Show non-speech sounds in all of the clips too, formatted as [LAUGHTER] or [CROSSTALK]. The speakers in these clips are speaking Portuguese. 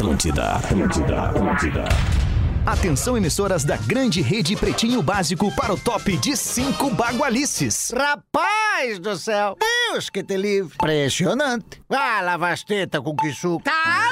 Atlântida, Atlântida, Atlântida. Atenção, emissoras da grande rede Pretinho Básico para o top de cinco bagualices. Rapaz do céu! Deus que te livre! Impressionante! Ah, lava as tetas com que suco! Tá!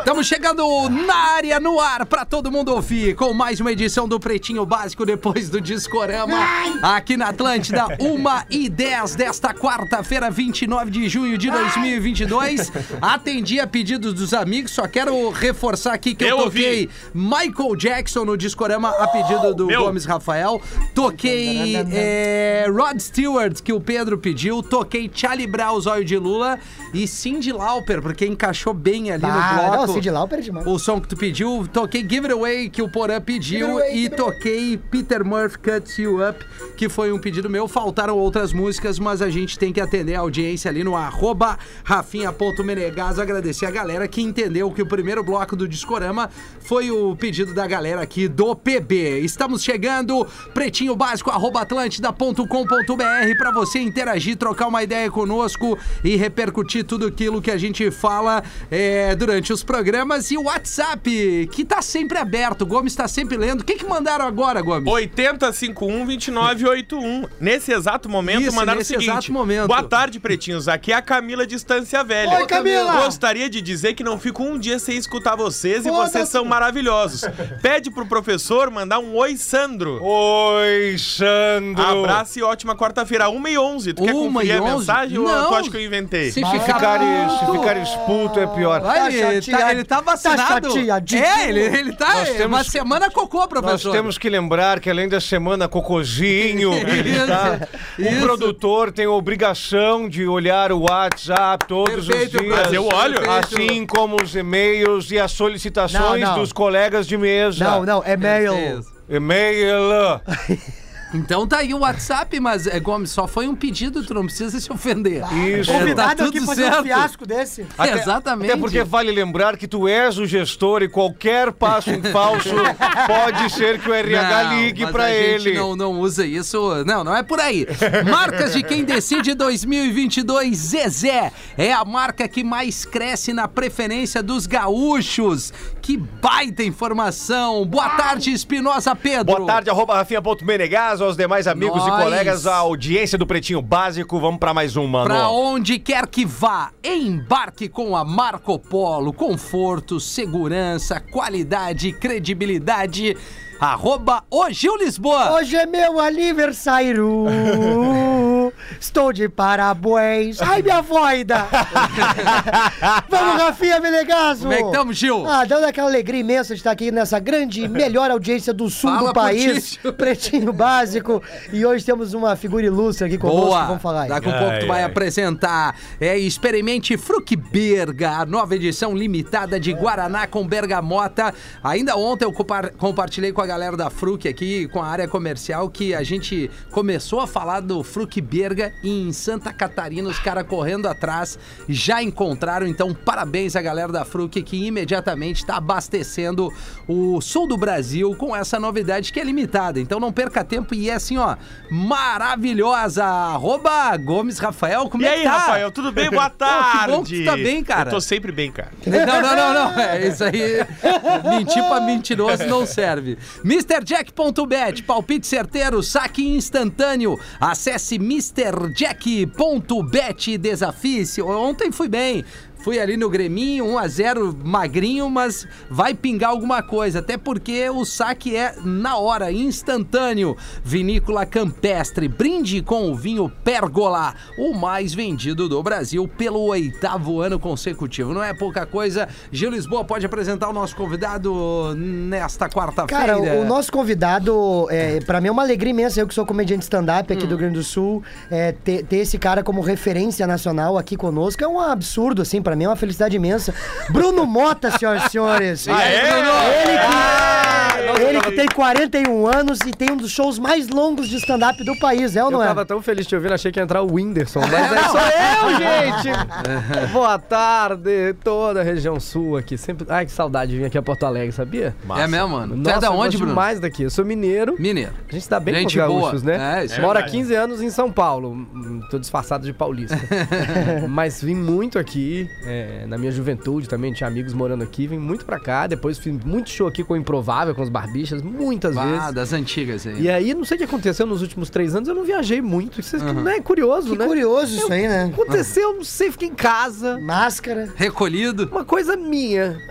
Estamos chegando na área, no ar, pra todo mundo ouvir, com mais uma edição do Pretinho Básico depois do Discorama, aqui na Atlântida, 1 e 10 desta quarta-feira, 29 de junho de 2022. Atendi a pedidos dos amigos, só quero reforçar aqui que eu, Eu toquei Michael Jackson no Discorama a pedido do Meu. Gomes Rafael. Toquei é, Rod Stewart, que o Pedro pediu. Toquei Charlie Brown, Zóio de Lula. E Cindy Lauper, porque encaixou bem ali no Ah, bloco. não, O som que tu pediu, toquei Give It Away, que o Porã pediu, e toquei Peter Murphy Cuts You Up, que foi um pedido meu. Faltaram outras músicas, mas a gente tem que atender a audiência ali no arroba rafinha.menegaso. Agradecer a galera que entendeu que o primeiro bloco do Discorama foi o pedido da galera aqui do PB. Estamos chegando, pretinho básico, arroba atlântida.com.br, pra você interagir, trocar uma ideia conosco e repercutir tudo aquilo que a gente fala é, durante os programas. E o WhatsApp, que tá sempre aberto. O Gomes tá sempre lendo. O que, que mandaram agora, Gomes? 8051-2981. Nesse exato momento, Isso, mandaram nesse o seguinte. exato momento. Boa tarde, pretinhos. Aqui é a Camila de Estância Velha. Oi, Camila! Gostaria de dizer que não fico um dia sem escutar vocês e vocês são maravilhosos. Pede pro professor mandar um oi, Sandro. Oi, Sandro. Abraço e ótima quarta-feira. 1 e 11. Tu quer Uma conferir a mensagem ou Não. tu acha que eu inventei? Se ficar se puto. ficares puto é pior. Vai, ele, chateado. Tá, ele tá vacinado. Tá chateadinho. é, ele, ele tá. Nós é temos uma que- semana cocô, Nós professor. temos que lembrar que além da semana Cocozinho, [LAUGHS] que tá, Isso. o produtor tem a obrigação de olhar o WhatsApp todos Perfeito, os dias. Mas eu olho. Assim como os e-mails e as solicitações Não, não. dos colegas de mesa. Não, não, é mail. E-mail. [LAUGHS] Então tá aí o WhatsApp, mas, é, Gomes, só foi um pedido, tu não precisa se ofender. Isso. É, tá Convidado aqui tudo fazer um fiasco desse. Até- [LAUGHS] Exatamente. Até porque vale lembrar que tu és o gestor e qualquer passo em falso [LAUGHS] pode ser que o RH Não, ligue mas pra a ele. Gente não, não usa isso. Não, não é por aí. Marcas de quem decide 2022, Zezé. É a marca que mais cresce na preferência dos gaúchos. Que baita informação. Boa tarde, Espinosa Pedro. Boa tarde, arroba rafinha.menegas, aos demais amigos Nós. e colegas, a audiência do Pretinho Básico. Vamos pra mais um, mano. Pra onde quer que vá, embarque com a Marco Polo. Conforto, segurança, qualidade, credibilidade. Arroba o Gil Lisboa. Hoje é meu aniversário. [LAUGHS] Estou de parabéns. Ai, minha voida. [LAUGHS] Vamos, Rafinha Menegaso. Como é que estamos, Gil? Ah, dando aquela alegria imensa de estar aqui nessa grande e melhor audiência do sul Fala do país. Pretinho Básico. E hoje temos uma figura ilustre aqui conosco. Boa! Vamos falar aí. Daqui a pouco tu vai apresentar. É, experimente Frucberga, a nova edição limitada de Guaraná com bergamota. Ainda ontem eu compa- compartilhei com a galera da Fruc aqui, com a área comercial, que a gente começou a falar do Frucberga em Santa Catarina, os caras correndo atrás, já encontraram. Então, parabéns à galera da Fruc que imediatamente está abastecendo o sul do Brasil com essa novidade que é limitada. Então não perca tempo e é assim, ó, maravilhosa. Arroba Gomes Rafael, como E é aí, que tá? Rafael, tudo bem? Boa [LAUGHS] tarde. que bom que tu tá bem, cara. Eu tô sempre bem, cara. Não, não, não, não. É isso aí. Mentir pra mentiroso não serve. MrJack.bet, palpite certeiro, saque instantâneo. Acesse MrJack.bet e desafie-se. Ontem fui bem. Fui ali no Greminho, 1x0, magrinho, mas vai pingar alguma coisa. Até porque o saque é na hora, instantâneo. Vinícola Campestre, brinde com o vinho Pérgola, o mais vendido do Brasil pelo oitavo ano consecutivo. Não é pouca coisa. Gil Lisboa pode apresentar o nosso convidado nesta quarta-feira. Cara, o, nosso convidado, é, para mim é uma alegria imensa, eu que sou comediante stand-up Hum. aqui do Rio Grande do Sul, é, ter, ter esse cara como referência nacional aqui conosco é um absurdo, assim, pra mim é uma felicidade imensa. Bruno Mota, senhoras e senhores. Ah, é? Ele que... Ele que tem 41 anos e tem um dos shows mais longos de stand-up do país, é ou Eu não é? tava tão feliz de te ouvir, achei que ia entrar o Whindersson, mas é só [LAUGHS] eu, gente! [LAUGHS] Boa tarde, toda a região sul aqui. Sempre... Ai, que saudade de vir aqui a Porto Alegre, sabia? É mesmo, mano. tu Nossa, é da eu onde, Bruno? demais daqui. Eu sou mineiro. Mineiro. A gente tá bem Gente com os gaúchos, boa. né? É, isso é Moro há verdade. 15 anos em São Paulo. Tô disfarçado de paulista. [LAUGHS] Mas vim muito aqui. é, na minha juventude também, tinha amigos morando aqui. Vim muito pra cá. Depois fiz muito show aqui com o Improvável, com os Barbichas, muitas Ah, vezes. das antigas aí. E aí, não sei o que aconteceu nos últimos três anos, eu não viajei muito. Isso não é curioso, Que né? curioso isso aí, né? Aconteceu, não sei, fiquei em casa. Máscara. Recolhido. Uma coisa minha. [LAUGHS]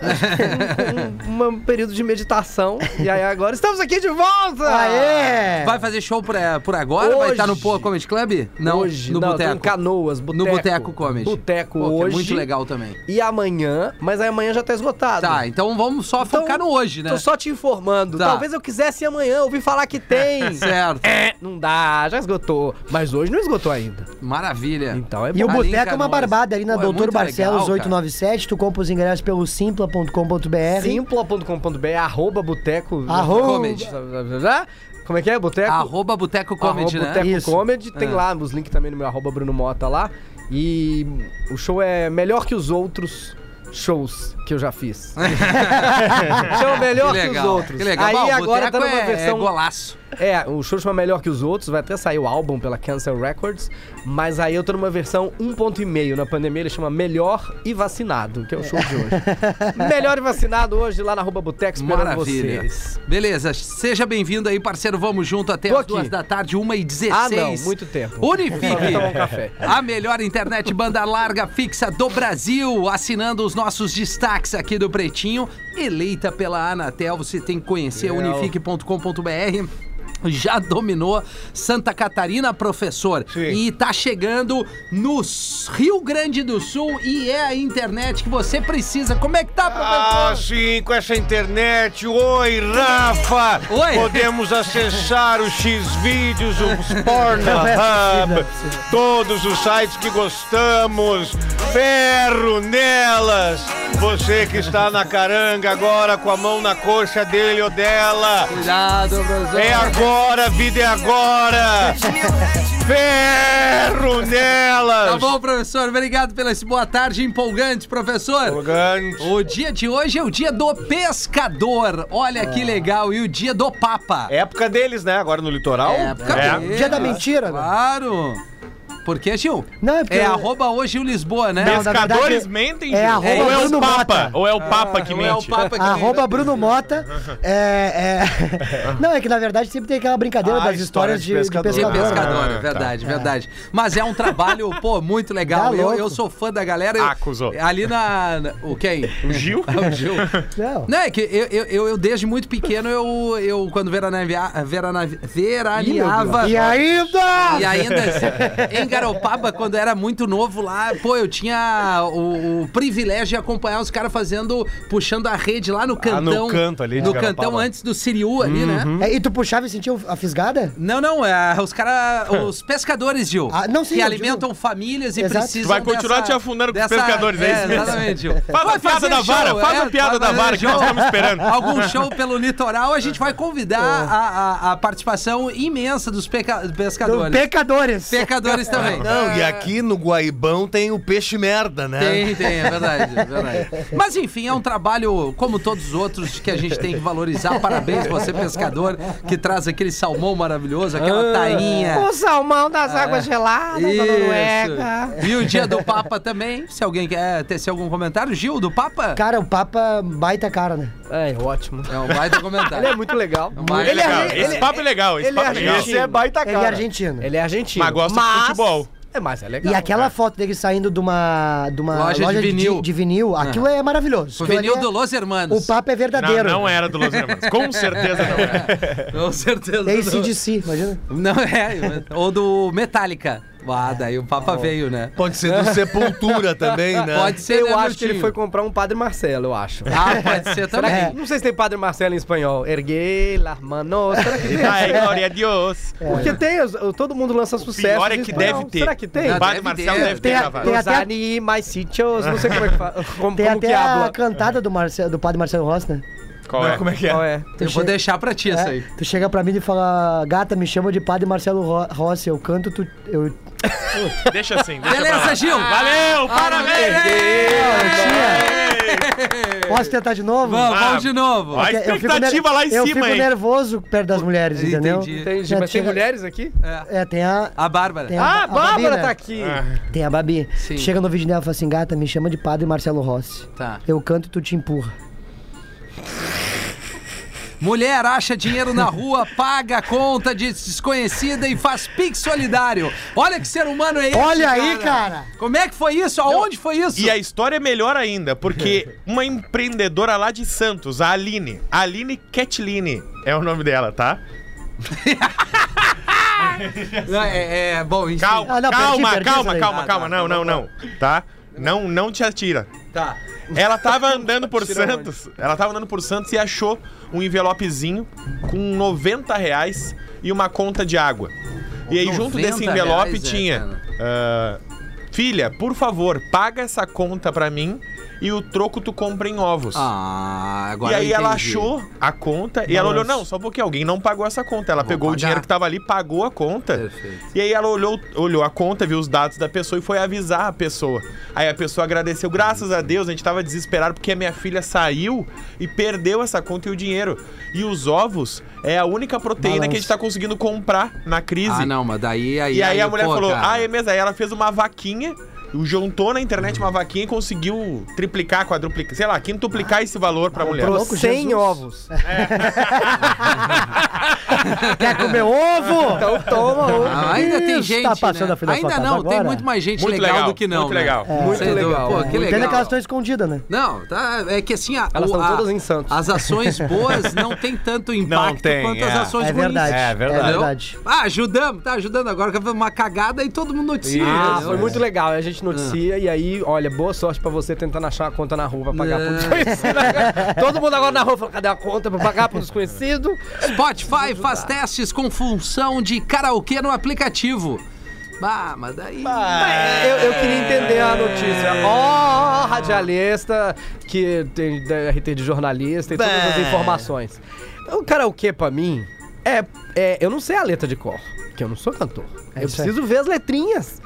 Um, um- um período de meditação. E aí agora estamos aqui de volta! Aê! Vai fazer show por, por agora? Vai Hoje. estar no Poa Comedy Club? Não, hoje, no não, tô Boteco. em Canoas, Boteco. No Boteco Comedy. Boteco Pô, é hoje. muito legal também. E amanhã, mas aí amanhã já tá esgotado. Tá, então vamos só Então, focar no hoje, né? Tô só te informando. Tá. Talvez eu quisesse amanhã, ouvi falar que tem. [LAUGHS] Certo. É, não dá, já esgotou. Mas hoje não esgotou ainda. Maravilha. Então é bom. E o Ali em Boteco é uma Canoas. barbada ali na Pô, é Doutor muito Barcelos legal, cara. 897. Tu compra os ingressos pelo simpla.com.br. Simpla.com.br, arroba boteco. Arroba. Comedy. Como é que é? Boteco? Arroba Boteco Comedy, arroba né? Boteco Isso. Comedy. Tem É. lá os links também no meu arroba Bruno Mota lá. E o show é melhor que os outros shows que eu já fiz. [LAUGHS] show melhor Que que, os outros. Que legal. Aí Bom, o agora tá numa é, versão... é golaço. É, o show chama Melhor que os Outros, vai até sair o álbum pela Cancel Records, mas aí eu tô numa versão 1.5, na pandemia ele chama Melhor e Vacinado, que é o show de hoje. [LAUGHS] Melhor e Vacinado hoje lá na Arroba Boteco esperando Maravilha. vocês. Beleza, seja bem-vindo aí, parceiro. Vamos junto até Tô as aqui. duas da tarde, uma e 16. Ah, não, muito tempo. Unifique. Um. A melhor internet banda larga fixa do Brasil, assinando os nossos destaques aqui do Pretinho, eleita pela Anatel. Você tem que conhecer unifique.com.br. [LAUGHS] Já dominou Santa Catarina, professor. Sim. E tá chegando no Rio Grande do Sul e é a internet que você precisa. Como é que tá, Ah, professor? sim, com essa internet. Oi, Rafa! Oi. Podemos acessar os X-Vídeos, os [LAUGHS] Pornhub, todos os sites que gostamos. Ferro nelas! Você que está na caranga agora com a mão na coxa dele ou dela. Cuidado, professor. É agora, a vida é agora! Ferro nelas! Tá bom, professor. Obrigado pela esse boa tarde empolgante, professor. Arrogante. O dia de hoje é o dia do pescador. Olha que legal. E o dia do Papa. Época deles, né? Agora no litoral. época É. deles. Dia da mentira, né? Claro. Por que, Gil? Não, é porque- É arroba hoje o Lisboa, né? Não, Pescadores verdade, mentem, é Gil? arroba Ou é o Bruno Papa? Mota. Ou é o Papa que Não é o mente? Papa que Arroba Bruno Mota. [LAUGHS] É, é... [LAUGHS] Não, é que na verdade sempre tem aquela brincadeira Ah, das história histórias de de, de pescador. pescador. De né? pescador, Ah, é tá. verdade, verdade. Mas é um trabalho, [LAUGHS] pô, muito legal. Tá eu, eu sou fã da galera. Eu- Ah, cuzou. Ali na. na- O quem? O Gil? o Gil. Não. Não, é que eu, eu, eu, eu, desde muito pequeno, eu, eu quando veranavia, verana, veraneava. E ainda? E ainda, em Garopaba, quando era muito novo lá, pô, eu tinha o, o privilégio de acompanhar os caras fazendo, puxando a rede lá no cantão. canto ali de No cantão antes do Siriu ali, né? É, e tu puxava e sentia a fisgada? Não, não, é, os caras, os pescadores, Gil, Ah, não, sim, que alimentam famílias e Exato. precisam Tu vai continuar dessa- te afundando com os pescadores, é isso mesmo? Exatamente, Gil. Faz Vai a piada fazer da vara, show, faz é, a piada da vara que show. nós estamos esperando. Algum show pelo litoral, a gente vai convidar a, a- a participação imensa dos peca- Do pescadores. pecadores. Pecadores também. Não, e aqui no Guaibão tem o peixe merda, né? Tem, tem, é verdade, é verdade. Mas enfim, é um trabalho como todos os outros que a gente tem que valorizar. Parabéns você, pescador, que traz aquele salmão maravilhoso, aquela tainha. O salmão das águas geladas da Noruega. Isso. E o dia do Papa também. Se alguém quer tecer algum comentário, Gil, do Papa? Cara, o Papa baita cara, né? É, ótimo. É um baita [LAUGHS] Ele comentário. é muito legal. um baita Ele é, Legal, ele, Esse papo é legal, esse ele papo é é legal. Esse é baita Ele cara. é argentino. Ele é argentino. Mas gosta de futebol. É, mas é legal. E aquela foto dele saindo de uma, de uma Loja de vinil. de vinil, aquilo é maravilhoso. O vinil é- do Los Hermanos. O papo é Não, verdadeiro. não era do Los Hermanos. Com [LAUGHS] certeza não era. Com certeza. Tem do- ACDC, imagina. Não é. Ou do Metallica. Ah, daí o Papa veio, né? Pode ser do Sepultura também, né? Pode ser, Eu né, acho que ele foi comprar um Padre Marcelo, eu acho. Ah, pode ser [LAUGHS] também. que, não sei se tem Padre Marcelo em espanhol. Ergue las manos. Será que tem? Ai, glória a Deus. Porque tem, todo mundo lança sucesso. Pior é que deve ter. Será que tem? Não, O Padre deve Marcelo ter. deve ter Tem até- animais sitios, não sei como é que fala. [LAUGHS] Como, Tem como até que a habla. cantada do, Marcelo, do padre Marcelo Rossi, né? Qual é? Como é que é? Qual é? Eu vou deixar pra ti essa É, aí. tu chega pra mim e fala, gata, me chama de padre Marcelo Ro- Rossi, eu canto, tu. Eu, Deixa assim. Deixa Beleza. Gil. Valeu, parabéns! posso tentar de novo? Vamos, Ah, vamos de novo. eu fico expectativa lá em eu cima, fico hein? nervoso perto das mulheres, entendeu? Entendi. Entendi. Já Mas tem mulheres aqui? É, tem a. A Bárbara. Tem Ah, a Babi, Bárbara né? tá aqui. Tem a Babi. Sim. Chega no vídeo dela e fala assim, gata, me chama de padre Marcelo Rossi. Tá. Eu canto e tu te empurra. Mulher acha dinheiro na rua, paga a conta de desconhecida e faz pix solidário. Olha que ser humano é esse, Olha aí, cara. Como é que foi isso? Aonde foi isso? E a história é melhor ainda, porque [LAUGHS] uma empreendedora lá de Santos, a Aline, a Aline Catlini é o nome dela, tá? [LAUGHS] Não, É, é, bom, enfim. Calma, Ah, não, perdi, calma, perdi calma, isso aí. calma, Ah, calma, tá, não, tá, não, não, tá? Não, não te atira. Tá. Ela tava [LAUGHS] andando por onde? Santos, ela tava andando por Santos e achou um envelopezinho com 90 reais e uma conta de água. E aí, junto 90 desse envelope reais, é, tinha: cara. ah, Filha, por favor, paga essa conta pra mim e o troco tu compra em ovos. Ah, agora e aí ela entendi. achou a conta e ela olhou, não, só porque alguém não pagou essa conta. Ela Vou pegou o pagar. dinheiro que tava ali, pagou a conta. Perfeito. E aí ela olhou, olhou a conta, viu os dados da pessoa e foi avisar a pessoa. Aí a pessoa agradeceu, graças a Deus, a gente tava desesperado porque a minha filha saiu e perdeu essa conta e o dinheiro. E os ovos é a única proteína que a gente tá conseguindo comprar na crise. Ah, não, mas daí... aí E aí, a mulher pô, falou, cara. ah, é mesmo. Aí ela fez uma vaquinha, juntou na internet uma vaquinha e conseguiu triplicar, quadruplicar, sei lá, quintuplicar esse valor pra mulher. Louco, 100 Jesus. ovos. [LAUGHS] Quer comer ovo? Então toma ovo. Ah, ainda tem Isso, gente, tá passando né? a Ainda não, casa tem agora? muito mais gente Muito legal, legal, do que não, muito né? legal. Muito Sem dúvida. legal. Pô, Muito que Pena que legal. elas estão escondidas, né? Não, tá, é que assim, a, Elas o- estão a- todas em Santos. as ações [LAUGHS] boas não tem tanto impacto tem, quanto é. as ações É ruins. verdade. É verdade. É verdade. Ah, ajudamos, tá ajudando agora, que foi uma cagada e todo mundo noticia. Ah, foi muito legal. A gente noticia e aí, olha, boa sorte pra você tentando achar uma conta na rua pra pagar É. pro desconhecido. [LAUGHS] Todo mundo agora na rua falou, cadê a conta pra pagar pro desconhecido? Spotify faz testes com função de karaokê no aplicativo. Ah, mas daí. Eu, eu queria entender a notícia. Ó, radialista, que tem da RT de jornalista e todas as Bah. informações. O karaokê, pra mim, é, é. Eu não sei a letra de cor, porque eu não sou cantor. É eu isso aí. preciso ver as letrinhas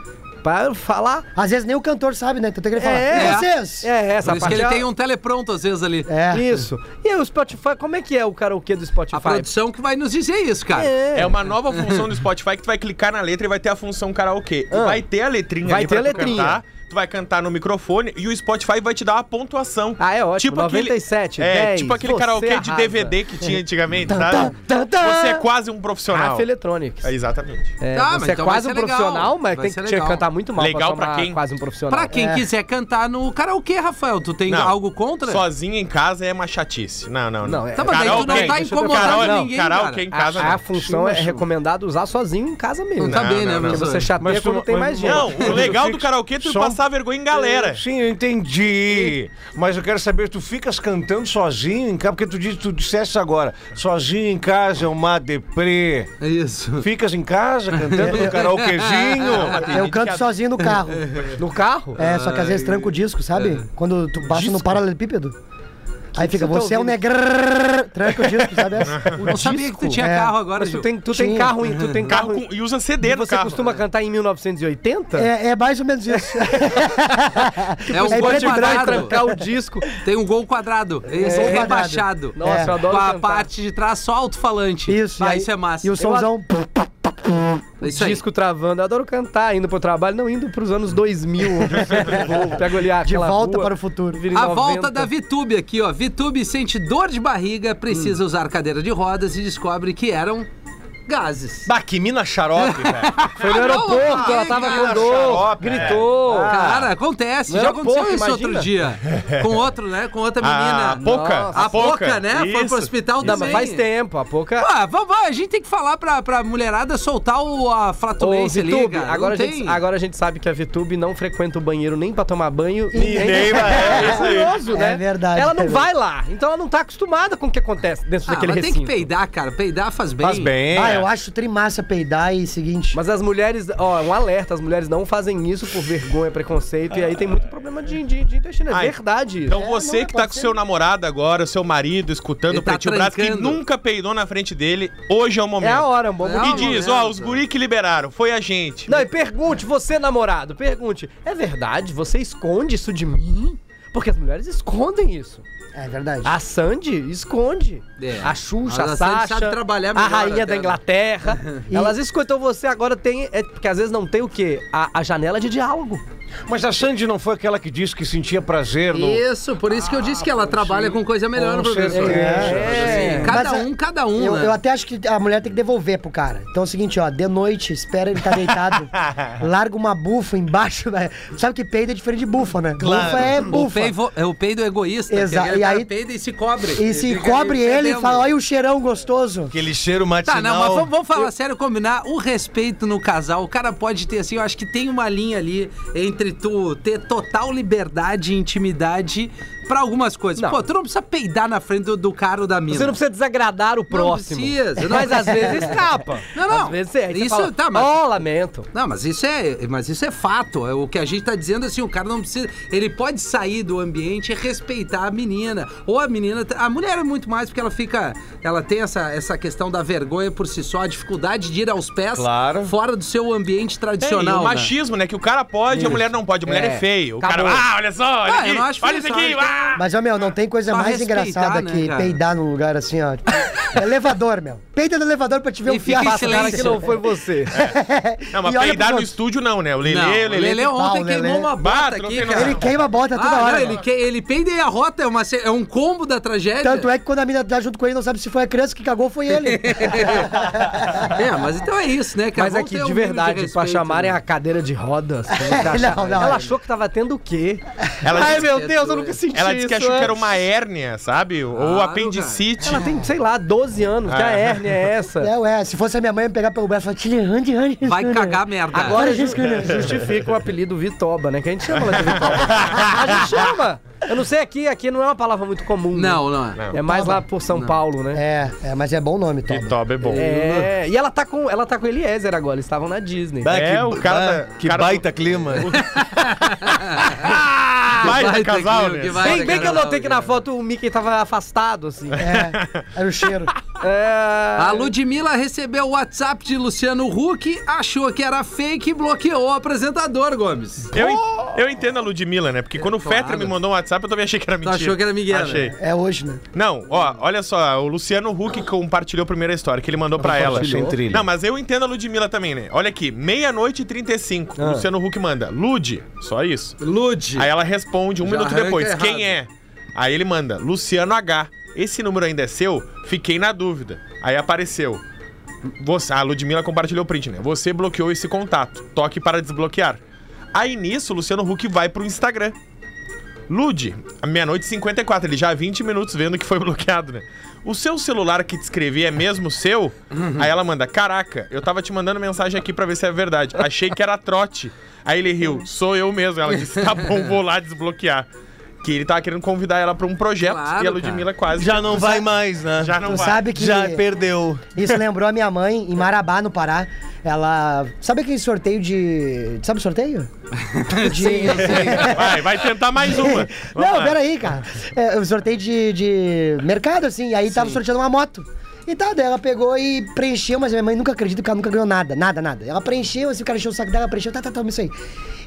pra falar. Às vezes nem o cantor sabe, né? Então tem que falar. É. E vocês? É, essa Por isso que ele é- tem um telepronto às vezes ali. É. Isso. E aí, o Spotify, como é que é o karaokê do Spotify? A produção que vai nos dizer isso, cara. É uma nova função do Spotify que tu vai clicar na letra e vai ter a função karaokê. E Ah. vai ter a letrinha Vai ali ter pra a tu letrinha. cantar. Tu vai cantar no microfone e o Spotify vai te dar uma pontuação. Ah, é ótimo. 97, É, 10, tipo aquele karaokê de arrasa. DVD que tinha antigamente, sabe? Você é quase um profissional. Rafa Electronics. É, exatamente. É, Tá, mas você é então vai quase um legal. profissional, mas Vai tem que tinha que legal. cantar muito mal Legal pra tomar quem? quase um profissional. Pra quem É. quiser cantar no karaokê, Rafael, tu tem Não. algo contra? Sozinho em casa é uma chatice. Não, não, não. Não, é- Tá, mas tu não tá incomodando não. ninguém, Karaokê em casa a, a não. função é recomendado usar sozinho em casa mesmo. Não tá bem, né. Porque você chateia quando tem mais gente. Não, o legal do karaokê é tu passar vergonha em galera. Sim, eu entendi. Mas eu quero saber, tu ficas cantando sozinho em casa, porque tu, disse, tu disseste agora, sozinho em casa é uma deprê. É isso. Ficas em casa cantando no karaokezinho. [LAUGHS] Eu canto sozinho no carro. No carro? É, só que às vezes tranca o disco, sabe? Quando tu baixa no paralelepípedo. Aí fica, você tá você é um negrrr, tranca o disco, sabe [LAUGHS] essa? Não sabia que tu tinha É. carro agora, Mas tu tem, tu tem carro, em- tu tem carro, Carro em- com- e usa CD no Você carro. costuma cantar em 1980? É, é mais ou menos isso. [LAUGHS] É um É gol e quadrado. trancar o disco. Tem um gol quadrado. Esse Gol é rebaixado. Nossa, É. eu adoro Com a cantar. parte de trás só alto-falante. Isso. Ah, aí- isso é massa. E o somzão... É isso aí. disco travando. Eu adoro cantar, indo pro trabalho, não indo pros anos 2000. onde eu sempre vou, Pego ali De volta rua, para o futuro. A 90. volta da Vitube aqui, ó. Vitube sente dor de barriga, precisa Hum. usar cadeira de rodas e descobre que eram gases. Bah, que mina xarope, [LAUGHS] velho. Foi no Ah, não, aeroporto, ela tava cara, com dor, xarope, gritou. Cara, acontece. no Já aeroporto, aconteceu isso imagina. outro dia. Com outro, né? Com outra A menina. Poca. Nossa. A Poca, né? Foi pro Isso. hospital Não, também. mas faz tempo, a pouca. Ah, vamos, vamos, a gente tem que falar pra, pra mulherada soltar o, a Ô, flatulência ali, Vitube, cara. agora, a Não gente, tem. agora a gente sabe que a Vitube não frequenta o banheiro nem pra tomar banho e nem, nem vai- [LAUGHS] é isso aí. curioso, né? É verdade, Ela não é vai lá, então ela não tá acostumada com o que acontece dentro Ah, daquele mas tem recinto. que peidar, cara. Peidar faz bem. Faz bem. Ah, eu acho trimassa peidar e seguinte. Mas as mulheres, ó, um alerta, as mulheres não fazem isso por vergonha, preconceito, e aí tem muito problema de, de, de intestino. É Ai, verdade isso. Então É, você não, que tá com seu namorado agora, seu marido, escutando Ele o tá Pretinho Básico, que nunca peidou na frente dele, hoje é o momento. É a hora, é um bom É E diz, momento. ó, os guri que liberaram, foi a gente. Não, e pergunte, você namorado, pergunte, é verdade? Você esconde isso de mim? Porque as mulheres escondem isso. É verdade. A Sandy esconde. É. A Xuxa, Mas a Sasha, sabe trabalhar a rainha até, da? Inglaterra. [LAUGHS] E- Elas escutam você agora tem. É, porque às vezes não tem o quê? A, a janela de diálogo. Mas a Sandy não foi aquela que disse que sentia prazer no. Isso, por isso que eu disse que ela trabalha com coisa melhor, Com professor. certeza. É. Assim, cada Mas, um, cada um, eu, né? eu até acho que a mulher tem que devolver pro cara. Então é o seguinte, ó, de noite, espera ele tá deitado, [LAUGHS] larga uma bufa embaixo, né? Sabe que peido é diferente de bufa, né? Bufa é O, bufa. peido, é o peido egoísta. Exato, e aí- peida e se cobre. E se fica cobre ele e fedendo. fala, olha o cheirão gostoso. Aquele cheiro matinal. Tá, não, mas vamos, vamos falar sério, combinar o respeito no casal. O cara pode ter, assim, eu acho que tem uma linha ali entre tu ter total liberdade e intimidade pra algumas coisas. Não. Pô, tu não precisa peidar na frente do, do cara ou da mina. Você não precisa desagradar o próximo. precisa, não mas às vezes escapa. [LAUGHS] Não, não. Às vezes é. Isso, fala, tá, mas- Ó, lamento. Não, mas isso é, mas isso é fato. É o que a gente tá dizendo assim, o cara não precisa, ele pode sair do ambiente e respeitar a menina, ou a menina, a mulher é muito mais porque ela fica, ela tem essa, essa questão da vergonha por si só, a dificuldade de ir aos pés Claro. fora do seu ambiente É, e tradicional. o né? machismo, né? Que o cara pode e a mulher não pode. A mulher é, É. feio. O Acabou. cara, ah, olha só, olha Ah, aqui, eu não acho olha isso aqui. ah! Mas, ó, meu, não tem coisa Só mais engraçada né, que cara? peidar num lugar assim, ó. Tipo, elevador, meu. Peida no elevador pra te ver E um fica em silêncio. Cara que não foi você. Não, mas E peidar no estúdio não, né? O Lelê, Não, o o Lelê. Lelê Ah, ontem queimou Lelê. uma bota aqui, cara. Ele queima a bota toda Ah, hora. não, ele, que, ele peida e a rota, é, uma, é um combo da tragédia. Tanto é que quando a mina tá junto com ele, não sabe se foi a criança que cagou ou foi ele. [LAUGHS] É, mas então é isso, né? cara? Mas Vamos aqui, de verdade, pra respeito, chamarem né? a cadeira de rodas. [LAUGHS] Não, ela é. achou que tava tendo o quê? Ai, meu Deus, eu nunca senti Ela disse que achou que era uma hérnia, sabe? Ou Claro, apendicite. Ela tem, sei lá, 12 anos. Que a hérnia é essa? É, ué, se fosse a minha mãe, eu ia pegar pelo braço e falar, tira, ande, ande. Vai cagar merda. Agora justifica o apelido Vitoba, né? Que a gente chama ela de [LAUGHS] Vitoba. a gente chama! Eu não sei aqui, aqui não é uma palavra muito comum. né? Não, não. É mais lá por São Paulo, né? É, é, mas é bom nome, Tom. Toba é bom. É, e ela tá com ela tá com Eliezer agora, eles estavam na Disney. É, que, o cara que cara- baita clima. [LAUGHS] Baita Baita casal, clima, né? que baita Bem, bem que eu notei que na foto o Mickey tava afastado, assim. É, era o cheiro. [LAUGHS] É... A Ludmilla recebeu o WhatsApp de Luciano Huck, achou que era fake e bloqueou o apresentador, Gomes. Eu, en- eu entendo a Ludmilla, né? Porque quando o Claro. Fetter me mandou um WhatsApp, eu também achei que era mentira. achou que era Miguel, né? Achei. É hoje, né? Não, ó, olha só, o Luciano Huck compartilhou a primeira história que ele mandou pra ela. Não, mas eu entendo a Ludmilla também, né? Olha aqui, meia-noite e 35. Ah. Luciano Huck manda, Lude, só isso. Lude. Aí ela responde um Já minuto depois, errado. quem é? Aí ele manda, Luciano H. Esse número ainda é seu? Fiquei na dúvida. Aí apareceu. Você, a Ludmilla compartilhou o print, né? Você bloqueou esse contato. Toque para desbloquear. Aí nisso, o Luciano Huck vai pro Instagram. Lude, a meia-noite e 54, ele já há 20 minutos vendo que foi [LAUGHS] bloqueado, né? O seu celular que te escrevi é mesmo seu? Aí ela manda, caraca, eu tava te mandando mensagem aqui pra ver se é verdade. Achei que era trote. Aí ele riu, sou eu mesmo. Ela disse, tá bom, vou lá desbloquear. Que ele tava querendo convidar ela pra um projeto Claro, e a Ludmilla quase... Já não vai mais, né? Já não Tu vai. sabe que Já perdeu. isso lembrou a minha mãe em Marabá, no Pará. Ela. Sabe aquele sorteio de. Sabe o sorteio? [LAUGHS] De... Vai, vai tentar mais uma. Vamos Não, lá. peraí, cara. É, o sorteio de, de mercado, assim, e aí tava sorteando uma moto. E tá, daí ela pegou e preencheu, mas minha mãe nunca acredita que ela nunca ganhou nada, nada, nada. Ela preencheu, assim, o cara encheu o saco dela, ela preencheu, tá, tá, tá, isso aí.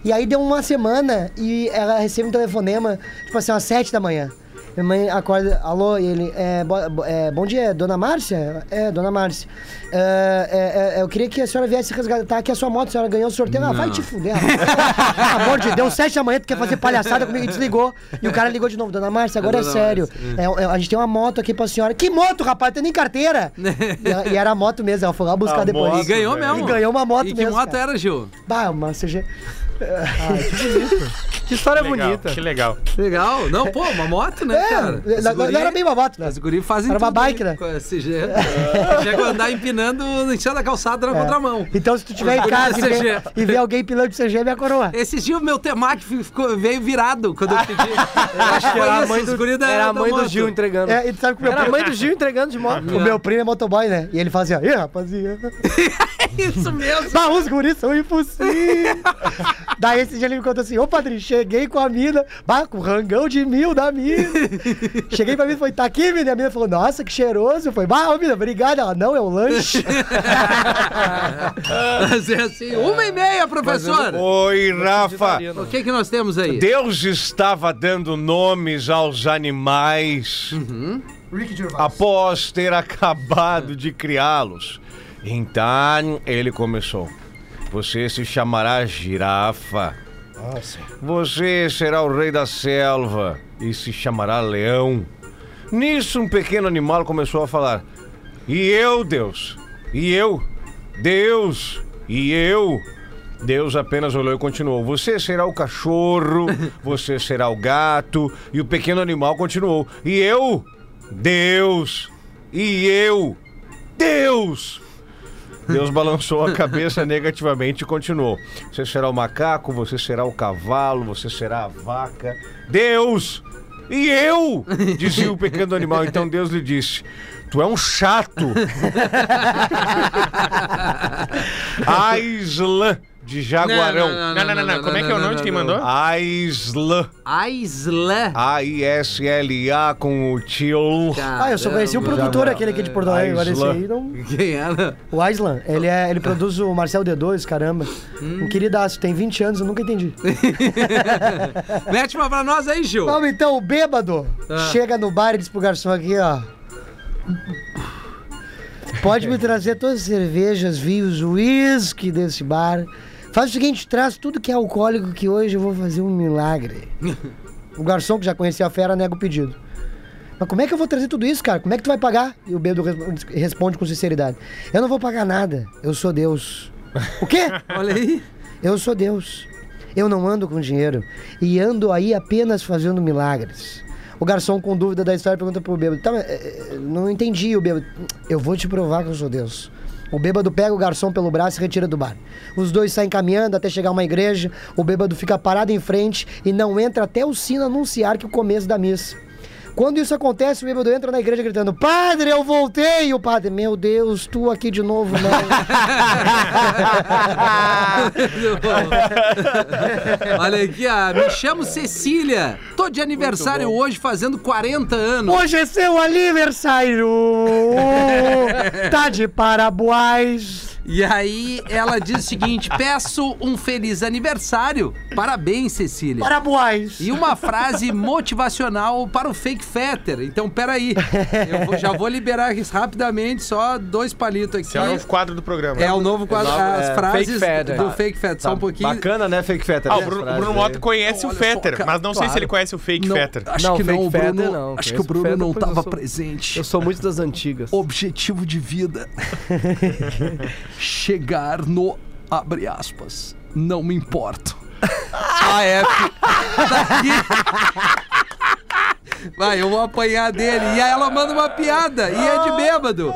E aí deu uma semana e ela recebe um telefonema, tipo assim, às sete da manhã. Minha mãe acorda, alô, e ele, é, bo- é, bom dia, dona Márcia? É, dona Márcia. É, é, é, eu queria que a senhora viesse resgatar aqui a sua moto, a senhora ganhou o sorteio. Ah, vai te fuder. Pelo amor de Deus, sete da manhã, tu quer fazer palhaçada comigo e desligou. E o cara ligou de novo, dona Márcia, agora é, Dona sério. É, é, a gente tem uma moto aqui pra senhora. Que moto, rapaz? Não tem nem carteira. e, ela- e era a moto mesmo, ela foi lá buscar A depois. E ganhou mesmo. E ganhou uma moto E que mesmo, moto cara. era, Gil? Bah, uma CG. Que história Legal, bonita. Que legal. Legal. Não, pô, uma moto, né, É, cara? Não, não guri- era bem uma moto, né? Os guri fazem Era uma bike, né? com esse jeito. Chega a andar empinando em cima da calçada na contramão. Então, se tu tiver em casa e ver, e ver alguém pilando de CG, é minha coroa. Esses dias o meu temaki ficou, veio virado quando eu pedi. [LAUGHS] Eu acho que Era a mãe do, guri da- era a mãe do. Gil entregando. É, e tu sabe que meu Era a mãe do Gil entregando de moto. o meu primo é motoboy, né? E ele fazia, ih, rapaziada. [LAUGHS] Isso mesmo. Bah, os guris são impossíveis. [LAUGHS] Daí esse dia ele me contou assim, ô padrinho, cheguei com a mina, bah, com o rangão de mil da mina. [LAUGHS] cheguei pra mim e falei, tá aqui, mina? E a mina falou, nossa, que cheiroso. Eu falei, bah, ô mina, obrigada. Ela, não, é um lanche. [LAUGHS] Mas é assim, uma e meia, professor. Oi, Rafa. O que que nós temos aí? Deus estava dando nomes aos animais após ter acabado de criá-los. Então ele começou. Você se chamará girafa. Você será o rei da selva e se chamará leão. Nisso, um pequeno animal começou a falar: E eu, Deus? E eu? Deus? E eu? Deus apenas olhou e continuou: Você será o cachorro, [LAUGHS] você será o gato. E o pequeno animal continuou: E eu? Deus? E eu? Deus? Deus balançou a cabeça negativamente e continuou: Você será o macaco, você será o cavalo, você será a vaca. Deus! E eu? Dizia o pequeno animal. Então Deus lhe disse: Tu é um chato. [LAUGHS] Aislan de Jaguarão. Não, não, não, não. Como é que é o nome de quem mandou? Aislan. Aislan. A-I-S-L-A com o tio. ah, eu só conheci o produtor, aquele aqui de Porto Alegre. Agora esse aí não... Quem era? O Aislan, ele, é, ele produz o Marcel D2, caramba. Hum. Um queridaço, tem 20 anos, eu nunca entendi. [LAUGHS] Mete uma pra nós aí, Gil. Vamos então, o bêbado Ah. chega no bar e diz pro garçom aqui, ó. Pode me trazer todas as cervejas, vinhos, uísque desse bar. Faz o seguinte, traz tudo que é alcoólico que hoje eu vou fazer um milagre. [LAUGHS] o garçom, que já conhecia a fera, nega o pedido. Mas como é que eu vou trazer tudo isso, cara? Como é que tu vai pagar? E o res- responde com sinceridade. Eu não vou pagar nada, eu sou Deus. O quê? [LAUGHS] Olha aí. Eu sou Deus. Eu não ando com dinheiro. E ando aí apenas fazendo milagres. O garçom, com dúvida da história, pergunta pro bêbado: tá, eh, eh, não entendi o bêbado. Eu vou te provar que eu sou Deus. O bêbado pega o garçom pelo braço e retira do bar. Os dois saem caminhando até chegar a uma igreja. O bêbado fica parado em frente e não entra até o sino anunciar que o começo da missa. Quando isso acontece, o bêbado entra na igreja gritando: Padre, eu voltei! E o padre, meu Deus, tu aqui de novo, não. [LAUGHS] Olha aqui, ó. Me chamo Cecília. Tô de aniversário hoje, fazendo 40 anos. Hoje é seu aniversário! [LAUGHS] tá de parabéns! E aí ela diz o seguinte: peço um feliz aniversário. Parabéns, Cecília. Parabéns! E uma frase motivacional para o fake fetter. Então, peraí. Eu vou- já vou liberar aqui rapidamente, só dois palitos aqui. Esse é o novo quadro do programa. É o novo quadro, novo- as é, frases fake fetter. do fake fetter. Só um pouquinho. Bacana, né, Fake Fetter? Ah, o Bruno, Bruno. Mota conhece o só, Fetter, cara, mas não sei se claro. ele conhece o Fake Não, Fetter. acho Não, que não, o Bruno. fetter não. Acho que o Bruno fetter, não estava presente. Eu sou muito das antigas. Objetivo de vida: [LAUGHS] chegar no. Abre aspas. Não me importo. [LAUGHS] AF. Daqui. Vai, eu vou apanhar dele. E aí ela manda uma piada. E é de bêbado.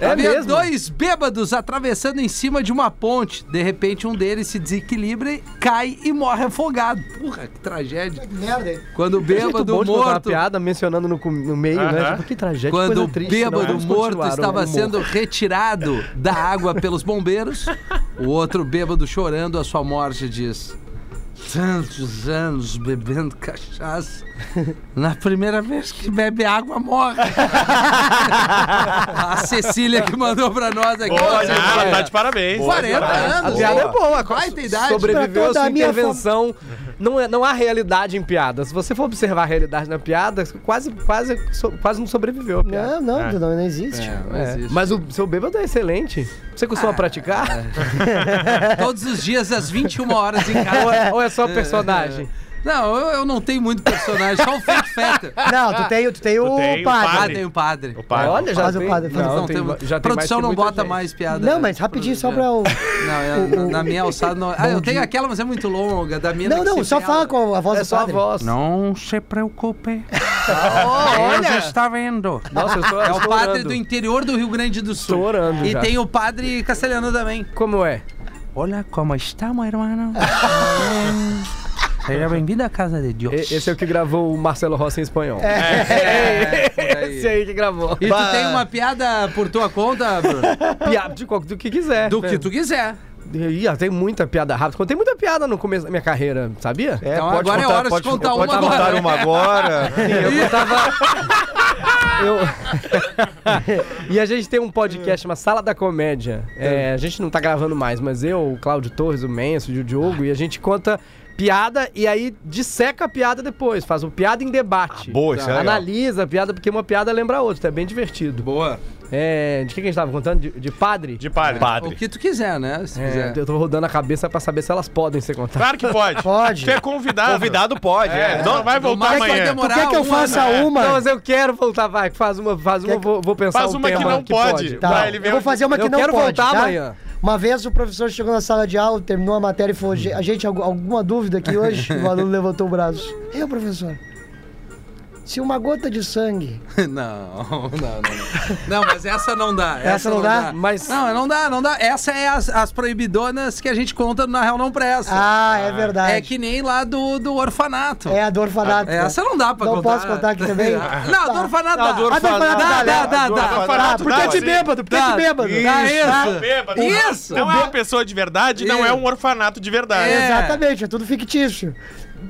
É Havia mesmo? dois bêbados atravessando em cima de uma ponte. De repente, um deles se desequilibra, cai e morre afogado. Porra, que tragédia. Merda, hein? Quando o bêbado bom de contar uma morto. piada mencionando no, no meio, né? Aham. Tipo, que tragédia, Quando o bêbado não. Vamos morto o estava sendo retirado da água pelos bombeiros, o outro bêbado chorando a sua morte diz: Tantos anos bebendo cachaça. Na primeira vez que bebe água, morre. a Cecília que mandou pra nós aqui. Olha, Cecília, tá de parabéns. 40 A anos. piada é boa, Vai ter idade. Sobreviveu a sua a minha intervenção. Não, é, não há realidade em piada. Se você for observar a realidade na piada, quase, quase, so- quase não sobreviveu a piada. Não, não, não, não existe. Não É, existe. Mas o seu bêbado é excelente. Você costuma praticar? [LAUGHS] Todos os dias às 21 horas em [LAUGHS] Ou, casa. é, ou é só personagem? Não, eu, eu não tenho muito personagem, só o Fake Fetter. [LAUGHS] Não, tu tem, tu tem o tem o padre. Ah, padre. tem o padre. O padre. Olha, já Faz o tem, padre, não, Não, tem, tem- já tem produção não bota gente. mais piada. Não, mas rapidinho, só pra o... Não, é, [LAUGHS] na, minha alçada não. Ah, eu tenho aquela, mas é muito longa. Da minha Não, não, só fala com a voz É do só a padre. voz. Não se preocupe. [LAUGHS] olha! está vendo. Nossa, eu estou É o padre orando. do interior do Rio Grande do Sul. Estou orando E já. tem o padre castelhano também. Como é? Olha como está, meu irmão. Seja bem-vindo à casa de Deus. Esse é o que gravou o Marcelo Rossi em espanhol. É, [LAUGHS] por aí. Esse aí que gravou. E tu tem uma piada por tua conta, Bruno? [LAUGHS] Piada de qual- do que quiser. Do que tu quiser. Ih, tem muita piada rápida. Contei muita piada no começo da minha carreira, sabia? É, Então pode agora é contar- hora de pode- contar pode uma contar agora. uma agora. Eu contava. [LAUGHS] Eu... e a gente tem um podcast chama Sala da Comédia. É, a gente não tá gravando mais, mas eu, o Cláudio Torres, o Menso e o Diogo, e a gente conta piada e aí disseca a piada depois, faz o piada em debate. boa, isso é legal. Analisa a piada, porque uma piada lembra a outra, é bem divertido. Boa. É, de que, que a gente tava contando? De, de padre? De padre. O que tu quiser, né? Se É, quiser. eu tô rodando a cabeça pra saber se elas podem ser contadas. Claro que pode. [LAUGHS] Pode. Tu é convidado. Convidado pode, É, é. não vai voltar mais vai amanhã. demorar. Tu quer que eu faça uma? Não, mas eu quero voltar, vai. Faz uma, faz uma, vou, vou pensar Faz um uma que tema não pode. Tá, Pra ele eu vou fazer uma que Eu não quero pode, voltar tá? amanhã. Uma vez o professor chegou na sala de aula, terminou a matéria e falou: "Ge- a gente, algu- alguma dúvida aqui hoje? [LAUGHS] O aluno levantou o braço. Eu, professor, se uma gota de sangue... [LAUGHS] Não, não, não, não. Não, mas essa não dá. Essa não dá? Mas- Não, não dá, não dá. Essa é as, as proibidonas que a gente conta Na Real Não Presta. Ah, é verdade. é que nem lá do, do orfanato. É a do orfanato. Essa não dá pra Não contar. posso contar aqui também? [LAUGHS] Não, do orfanato Não, dá. do Ah, do orfanato Dá, dá, dá, dá, dá. orfanato Ah, porque é de bêbado, porque é de bêbado. Dá Não, isso. bêbado. Isso. Não é uma pessoa de verdade, não é um orfanato de verdade. É. Exatamente, é tudo fictício.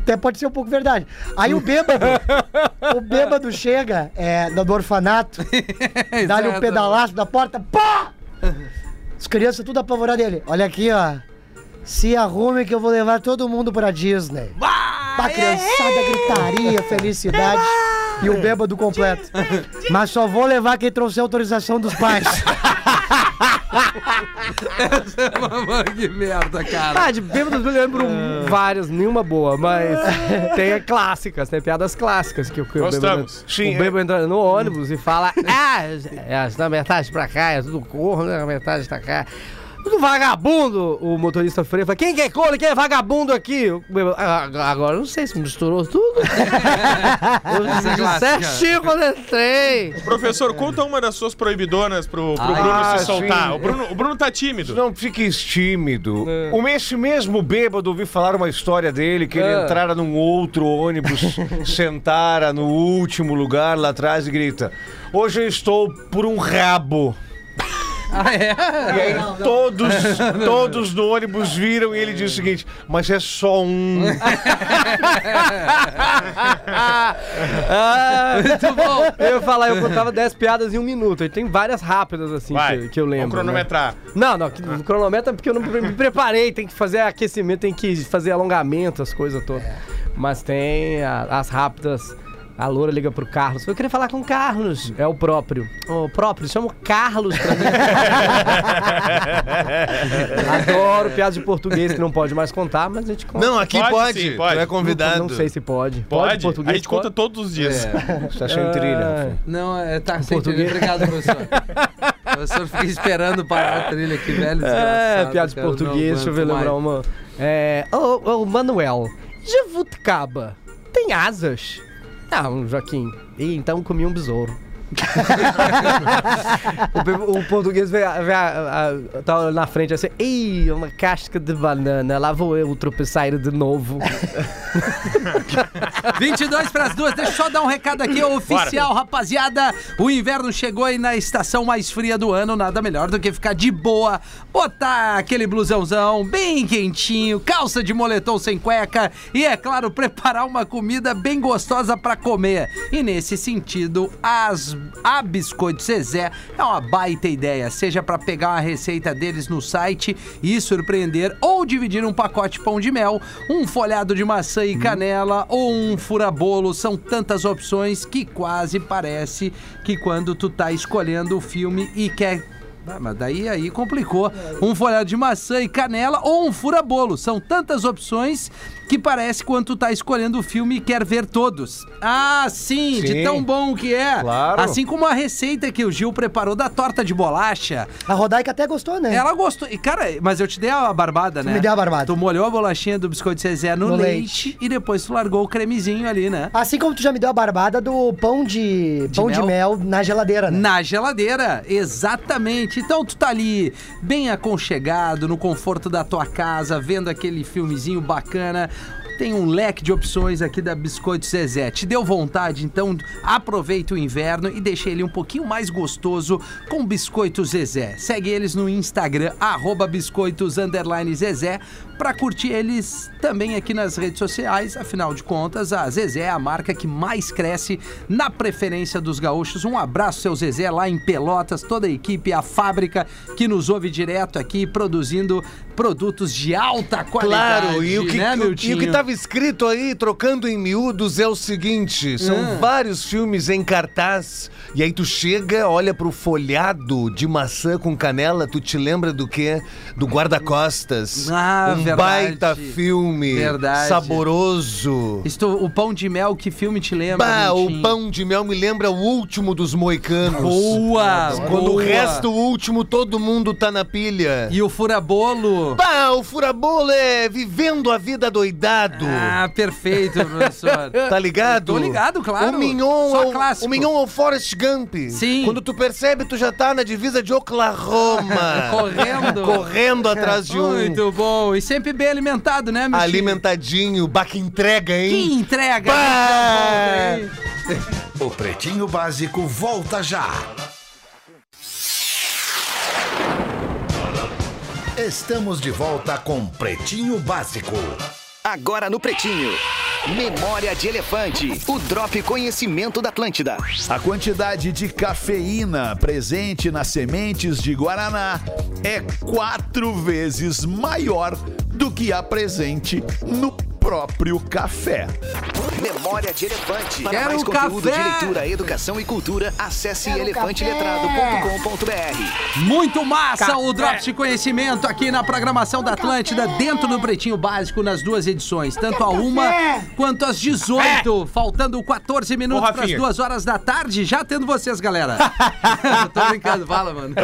Até pode ser um pouco verdade. Aí o bêbado, o bêbado chega é, do orfanato, [LAUGHS] dá-lhe um pedalaço da porta, pá! As crianças tudo apavoradas dele. Olha aqui, ó. Se arrume que eu vou levar todo mundo pra Disney. Pra criançada, gritaria, felicidade. E o bêbado completo. Mas só vou levar quem trouxe a autorização dos pais. [LAUGHS] Mano, que merda, cara. Ah, de bêbados eu lembro várias, nenhuma boa, mas [LAUGHS] tem clássicas, tem piadas clássicas que, o- que o bêbado, Gostamos. Sim, o bêbado entra no ônibus e fala: Ah, é, da metade pra cá, é tudo corno, né? A metade pra cá. Tudo vagabundo, o motorista freio fala, quem que é corno, quem é vagabundo aqui? O bêbado, "Ah, agora eu não sei se misturou tudo. [LAUGHS] eu é certinho quando entrei. Professor, conta uma das suas proibidonas pro, pro Bruno Ah, se soltar. O Bruno, o Bruno tá tímido. Não fiques tímido. O Esse mesmo bêbado ouvi falar uma história dele, que ele Ah. entrara num outro ônibus, [LAUGHS] sentara no último lugar lá atrás e grita: Hoje eu estou por um rabo. Ah, é? E aí todos, [LAUGHS] todos no ônibus viram e ele disse o seguinte: Mas é só um. [LAUGHS] Ah, muito bom. Eu ia falar, eu contava 10 piadas em um minuto. E tem várias rápidas, assim, Vai, que, que eu lembro. Vamos cronometrar. né? Não, não, que- no cronômetro é porque eu não me preparei. Tem que fazer aquecimento, tem que fazer alongamento, as coisas todas. Mas tem a- as rápidas. A loura liga pro Carlos. Eu queria falar com o Carlos. É o próprio. O próprio, chama o Carlos pra mim. [LAUGHS] Adoro piadas de português que não pode mais contar, mas a gente conta. Não, aqui Pode pode. sim, pode. Tu é convidado. Não, sei se pode. Pode? português? a gente conta pode? todos os dias. Está sem trilha. Ah, Não, é, tá sem português. trilha. Obrigado, professor. o professor fica esperando parar a trilha aqui, velho. É, piada de cara, português, não deixa eu ver, lembrar mais. uma. É. Ô, ô, Manuel, jabuticaba tem asas? Não, Joaquim. Ih, então comi um besouro. [LAUGHS] o, o português vê, vê a- a- tá na frente assim, Ih, uma casca de banana, lá vou eu tropeçar de novo. 22 para as duas, deixa eu só dar um recado aqui oficial, rapaziada. O inverno chegou aí na estação mais fria do ano, nada melhor do que ficar de boa, botar aquele blusãozão bem quentinho, calça de moletom sem cueca e, é claro, preparar uma comida bem gostosa para comer. E nesse sentido, as a Biscoito Zezé é uma baita ideia, seja para pegar uma receita deles no site e surpreender ou dividir um pacote pão de mel, um folhado de maçã e canela ou um furabolo, são tantas opções que quase parece que quando tu tá escolhendo o filme e quer Ah, mas daí aí complicou. Um folhado de maçã e canela ou um fura-bolo. São tantas opções que parece quando tu tá escolhendo o filme e quer ver todos. Ah, sim, de Sim. tão bom que é. Claro. Assim como a receita que o Gil preparou da torta de bolacha. A Rodaica até gostou, né? Ela gostou. E, cara, mas eu te dei a barbada, né? me deu a barbada. Tu molhou a bolachinha do biscoito Zezé no, No leite, e depois tu largou o cremezinho ali, né? Assim como tu já me deu a barbada do pão de, pão de mel na geladeira, né? Na geladeira, exatamente. Então tu tá ali bem aconchegado, no conforto da tua casa, vendo aquele filmezinho bacana. Tem um leque de opções aqui da Biscoito Zezé. Te deu vontade? Então aproveita o inverno e deixa ele um pouquinho mais gostoso com Biscoito Zezé. Segue eles no Instagram, arroba biscoitos Zezé, pra curtir eles também aqui nas redes sociais. Afinal de contas, a Zezé é a marca que mais cresce na preferência dos gaúchos. Um abraço, seu Zezé, lá em Pelotas, toda a equipe, a fábrica que nos ouve direto aqui, produzindo produtos de alta qualidade. Claro, e o que, né, o- e que estava escrito aí, trocando em miúdos, é o seguinte: são Ah. vários filmes em cartaz, e aí tu chega, olha pro folhado de maçã com canela, tu te lembra do quê? Do Guarda-Costas. Ah, um verdade. baita filme. Verdade. Saboroso. Estou, o pão de mel, que filme te lembra? Bah, o pão de mel me lembra o último dos moicanos. Boa! Quando o boa. resto, o último, todo mundo tá na pilha. E o furabolo? Bah, o furabolo é vivendo a vida doidado. Ah, perfeito, professor. [LAUGHS] Tá ligado? Tô ligado, claro. O Mignon, Só é o- clássico. o Mignon é o Forrest Gump. Sim. Quando tu percebe, tu já tá na divisa de Oklahoma. [LAUGHS] Correndo. Correndo atrás de um. Muito bom. E sempre bem alimentado, né, meu Alimentadinho, baque entrega, Que hein? entrega! Bah! [LAUGHS] O Pretinho Básico volta já. Estamos de volta com Pretinho Básico. Agora no Pretinho. Memória de Elefante. O Drop Conhecimento da Atlântida. A quantidade de cafeína presente nas sementes de Guaraná é quatro vezes maior do que a presente no próprio café. Memória de Elefante. Para Quero mais conteúdo café. de leitura, educação e cultura, acesse elefanteletrado.com.br. Muito massa o Drops de Conhecimento aqui na programação da Atlântida, dentro do Pretinho Básico, nas duas edições, tanto a uma quanto às 18, faltando 14 minutos para as duas horas da tarde, já tendo vocês, galera. [LAUGHS] Tô brincando, fala, mano.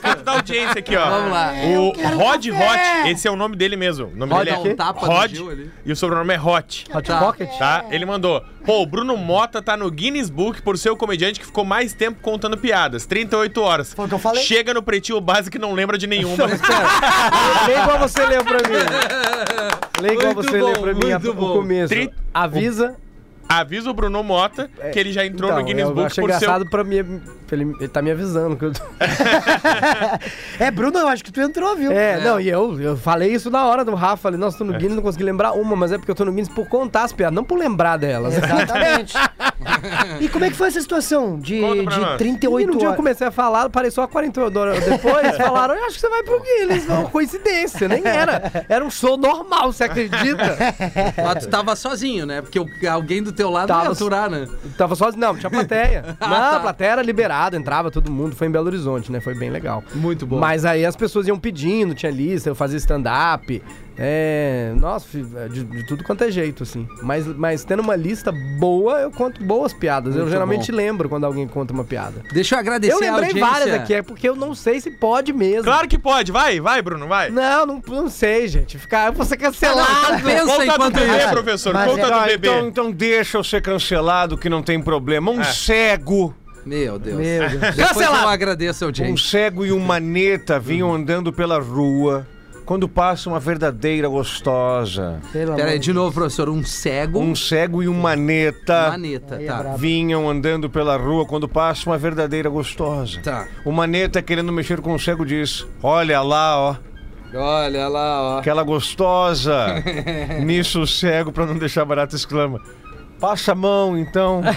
Canto da audiência aqui, ó. Vamos lá. O Rod Hot, esse é o nome dele mesmo. O nome Rod dele é um tapa Rod Gil ali. E o sobrenome é Hot. Hot Tá. Pocket? Tá? Ele mandou. Pô, o Bruno Mota tá no Guinness Book por ser o comediante que ficou mais tempo contando piadas. 38 horas. Foi o que eu falei. Chega no pretinho básico e não lembra de nenhuma. [LAUGHS] Lê igual você leu pra mim. Lê igual Muito você bom, leu pra mim a- muito o bom. começo. Tri- Avisa. Avisa o Bruno Mota que ele já entrou no Então, Guinness eu Book achei por engraçado o- pra mim. Ele, ele tá me avisando. Que eu... [LAUGHS] É, Bruno, eu acho que tu entrou, viu? É, não, e eu, eu falei isso na hora do Rafa. Falei, nossa, É. tô no Guinness, não consegui lembrar uma, mas é porque eu tô no Guinness por contar as piadas, não por lembrar delas. Exatamente. [LAUGHS] e como é que foi essa situação de, de nós. E 38 no dia eu horas? comecei a falar, parei só 48 horas depois, falaram, eu acho que você vai pro Guinness. Uma coincidência, nem era. Era um show normal, você acredita? [LAUGHS] Mas tu tava sozinho, né? Porque alguém do teu lado Tava- ia aturar, né? Tava sozinho, não, tinha plateia. [LAUGHS] Ah, não, tá. a plateia era liberada, entrava todo mundo, foi em Belo Horizonte, né? Foi bem legal. Muito bom. Mas aí as pessoas iam pedindo, tinha lista, eu fazia stand-up. É. Nossa, fi- de, de tudo quanto é jeito, assim. Mas, mas tendo uma lista boa, eu conto boas piadas. eu Muito geralmente bom. lembro quando alguém conta uma piada. Deixa eu agradecer Eu a lembrei audiência. várias aqui, é porque eu não sei se pode mesmo. Claro que pode, vai, vai, Bruno, vai. Não, não, não sei, gente. Ficar, eu vou ser cancelado. Pensa Conta do enquanto bebê, isso. professor. Mas Conta é- do bebê. então, então deixa eu ser cancelado que não tem problema. Um É. cego, Meu Deus. Meu Deus. Cancelado. eu agradeço a um cego e um maneta vinham andando pela rua quando passa uma verdadeira gostosa. Pelo Pera aí, amor de novo, professor. Um cego. Um cego e um maneta Maneta, Aí é tá. brabo. vinham andando pela rua quando passa uma verdadeira gostosa. Tá. O maneta querendo mexer com o cego diz: Olha lá, ó, Olha lá, ó. aquela gostosa. [LAUGHS] Nisso o cego, pra não deixar barato, exclama: Passa a mão, então. [LAUGHS]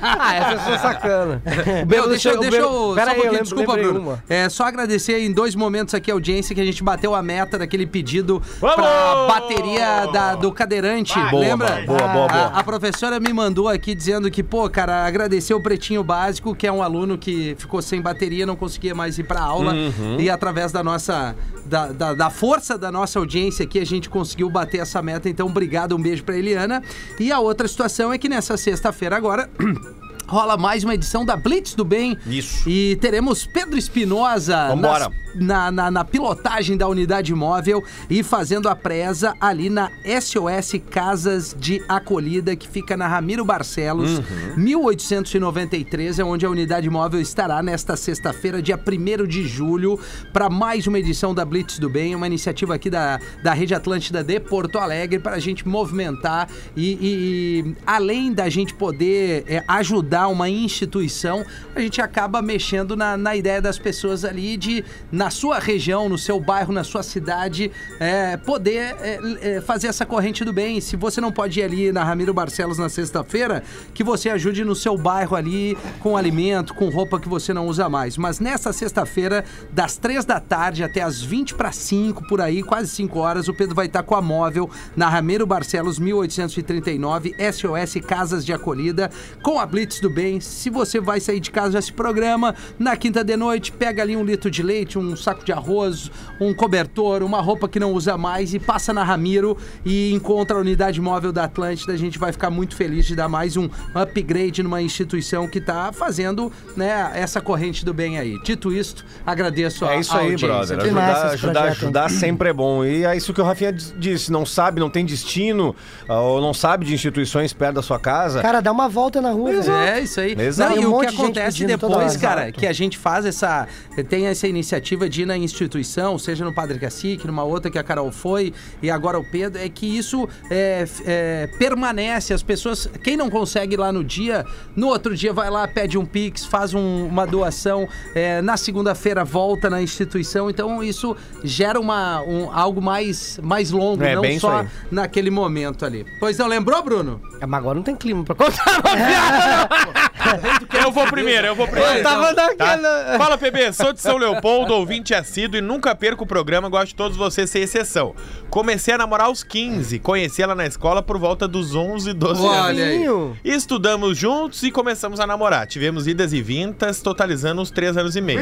Ah, essa eu sou sacana. [LAUGHS] O Meu, bêbado deixa, o deixa eu. Pera só um aí, eu pouquinho, desculpa, Bruno. uma. É só agradecer em dois momentos aqui a audiência que a gente bateu a meta daquele pedido Vamos! pra bateria da- do cadeirante. Boa, Lembra? boa, boa, boa. A, a professora me mandou aqui dizendo que, pô, cara, agradecer o Pretinho Básico, que é um aluno que ficou sem bateria, não conseguia mais ir pra aula. Uhum. E através da nossa. Da, da, da força da nossa audiência aqui, a gente conseguiu bater essa meta. Então, obrigado, um beijo pra Eliana. E a outra situação é que nessa sexta-feira agora. [CLEARS THROAT] Rola mais uma edição da Blitz do Bem. Isso. E teremos Pedro Espinosa Vambora. nas- na, na, na pilotagem da unidade móvel e fazendo a presa ali na SOS Casas de Acolhida, que fica na Ramiro Barcelos, 1893, é onde a unidade móvel estará nesta sexta-feira, dia 1 de julho, para mais uma edição da Blitz do Bem, uma iniciativa aqui da, da Rede Atlântida de Porto Alegre, para a gente movimentar e, e- e além da gente poder é, ajudar uma instituição, a gente acaba mexendo na, na ideia das pessoas ali de, na sua região, no seu bairro, na sua cidade, é, poder é, é, fazer essa corrente do bem. Se você não pode ir ali na Ramiro Barcelos na sexta-feira, que você ajude no seu bairro ali com alimento, com roupa que você não usa mais. Mas nessa sexta-feira, das três da tarde até as 20 para 5, por aí, quase 5 horas, o Pedro vai estar com a móvel na Ramiro Barcelos 1839, SOS Casas de Acolhida, com a Blitz do Bem. Se você vai sair de casa, já se programa. Na quinta de noite, pega ali um litro de leite, um saco de arroz, um cobertor, uma roupa que não usa mais e passa na Ramiro e encontra a unidade móvel da Atlântida. A gente vai ficar muito feliz de dar mais um upgrade numa instituição que está fazendo né, essa corrente do bem aí. Dito isto, agradeço a É isso a aí, audiência. brother. Ajudar, ajudar, ajudar sempre é bom. E é isso que o Rafinha dis- disse: não sabe, não tem destino, ah, ou não sabe de instituições perto da sua casa. Cara, dá uma volta na rua. É, isso aí. Exato. Não, e um o que de acontece depois, cara, Exato. que a gente faz essa. Tem essa iniciativa de ir na instituição, seja no Padre Cacique, numa outra que a Carol foi, e agora o Pedro, é que isso é, é, permanece. As pessoas. Quem não consegue ir lá no dia, no outro dia vai lá, pede um Pix, faz um- uma doação, é, na segunda-feira volta na instituição. Então isso gera uma, um- algo mais, mais longo, É, não só naquele momento ali. Pois não, lembrou, Bruno? Ah, Mas agora não tem clima pra contar [LAUGHS] uma piada. [LAUGHS] [LAUGHS] Eu vou primeiro, eu vou primeiro. Eu tava Tá? naquela... Fala, PB, sou de São Leopoldo, ouvinte assíduo e nunca perco o programa, gosto de todos vocês, sem exceção. Comecei a namorar aos 15, conheci ela na escola por volta dos 11, 12 anos. Olha aí. Estudamos juntos e começamos a namorar. Tivemos idas e vindas, totalizando uns 3 anos e meio.